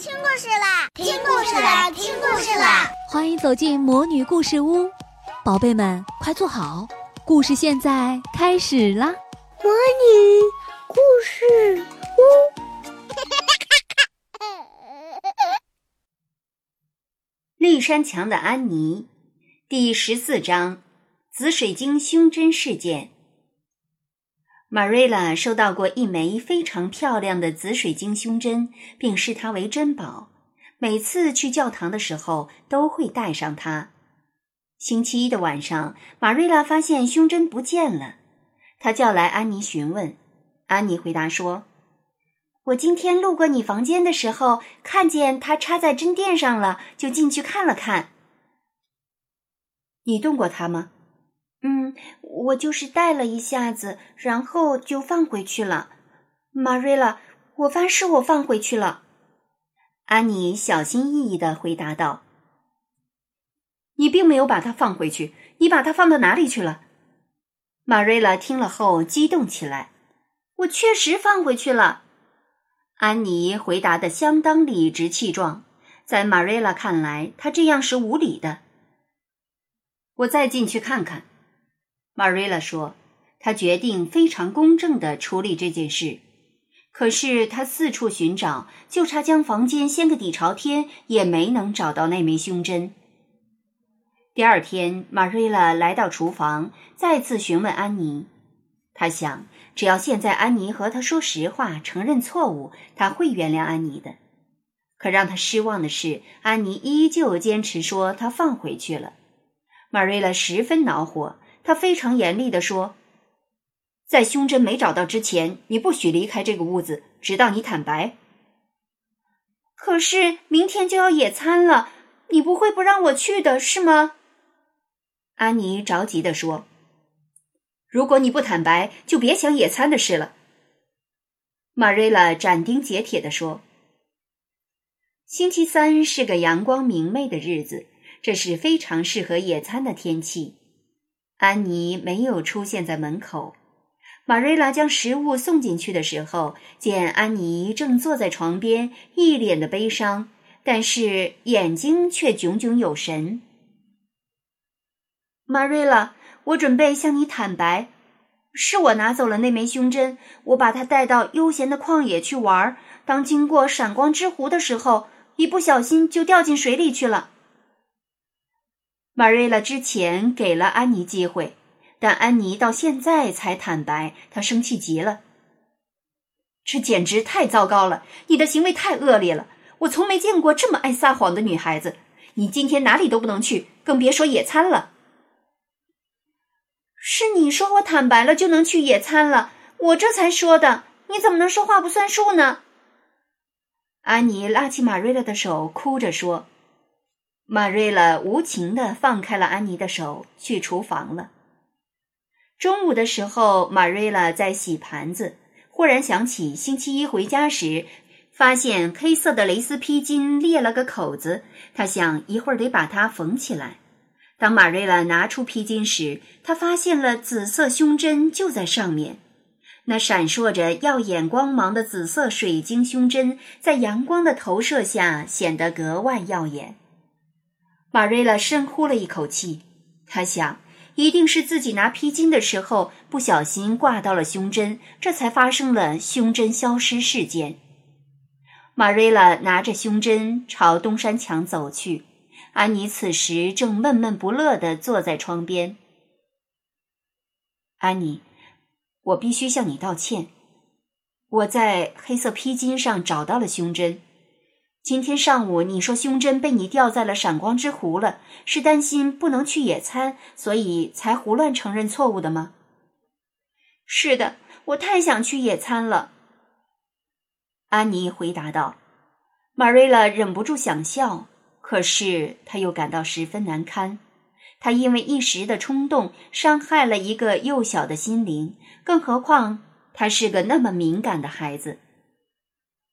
听故事啦！听故事啦！听故事啦！欢迎走进魔女故事屋，宝贝们快坐好，故事现在开始啦！魔女故事屋，绿山墙的安妮，第十四章：紫水晶胸针事件。玛瑞拉收到过一枚非常漂亮的紫水晶胸针，并视它为珍宝。每次去教堂的时候都会带上它。星期一的晚上，玛瑞拉发现胸针不见了，她叫来安妮询问。安妮回答说：“我今天路过你房间的时候，看见它插在针垫上了，就进去看了看。你动过它吗？”嗯，我就是戴了一下子，然后就放回去了。玛瑞拉，我发誓我放回去了。安妮小心翼翼的回答道：“你并没有把它放回去，你把它放到哪里去了？”玛瑞拉听了后激动起来：“我确实放回去了。”安妮回答的相当理直气壮，在玛瑞拉看来，她这样是无理的。我再进去看看。玛瑞拉说：“她决定非常公正的处理这件事。可是他四处寻找，就差将房间掀个底朝天，也没能找到那枚胸针。”第二天，玛瑞拉来到厨房，再次询问安妮。他想，只要现在安妮和他说实话，承认错误，他会原谅安妮的。可让他失望的是，安妮依旧坚持说她放回去了。玛瑞拉十分恼火。他非常严厉地说：“在胸针没找到之前，你不许离开这个屋子，直到你坦白。”可是明天就要野餐了，你不会不让我去的是吗？”安妮着急地说。“如果你不坦白，就别想野餐的事了。”玛瑞拉斩钉截铁地说。星期三是个阳光明媚的日子，这是非常适合野餐的天气。安妮没有出现在门口。玛瑞拉将食物送进去的时候，见安妮正坐在床边，一脸的悲伤，但是眼睛却炯炯有神。玛瑞拉，我准备向你坦白，是我拿走了那枚胸针，我把它带到悠闲的旷野去玩。当经过闪光之湖的时候，一不小心就掉进水里去了。玛瑞拉之前给了安妮机会，但安妮到现在才坦白，她生气极了。这简直太糟糕了！你的行为太恶劣了，我从没见过这么爱撒谎的女孩子。你今天哪里都不能去，更别说野餐了。是你说我坦白了就能去野餐了，我这才说的。你怎么能说话不算数呢？安妮拉起玛瑞拉的手，哭着说。玛瑞拉无情地放开了安妮的手，去厨房了。中午的时候，玛瑞拉在洗盘子，忽然想起星期一回家时，发现黑色的蕾丝披巾裂了个口子，她想一会儿得把它缝起来。当玛瑞拉拿出披巾时，她发现了紫色胸针就在上面，那闪烁着耀眼光芒的紫色水晶胸针，在阳光的投射下显得格外耀眼。玛瑞拉深呼了一口气，她想，一定是自己拿披巾的时候不小心挂到了胸针，这才发生了胸针消失事件。玛瑞拉拿着胸针朝东山墙走去，安妮此时正闷闷不乐地坐在窗边。安妮，我必须向你道歉，我在黑色披巾上找到了胸针。今天上午你说胸针被你掉在了闪光之湖了，是担心不能去野餐，所以才胡乱承认错误的吗？是的，我太想去野餐了。安妮回答道。玛瑞拉忍不住想笑，可是她又感到十分难堪。她因为一时的冲动伤害了一个幼小的心灵，更何况她是个那么敏感的孩子。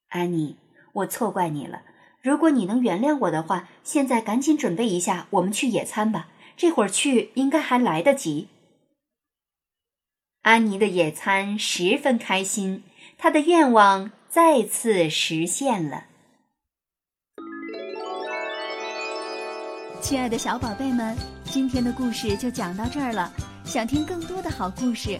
安妮。我错怪你了。如果你能原谅我的话现在赶紧准备一下我们去野餐吧。这会儿去应该还来得及。安妮的野餐十分开心她的愿望再次实现了。亲爱的小宝贝们今天的故事就讲到这儿了。想听更多的好故事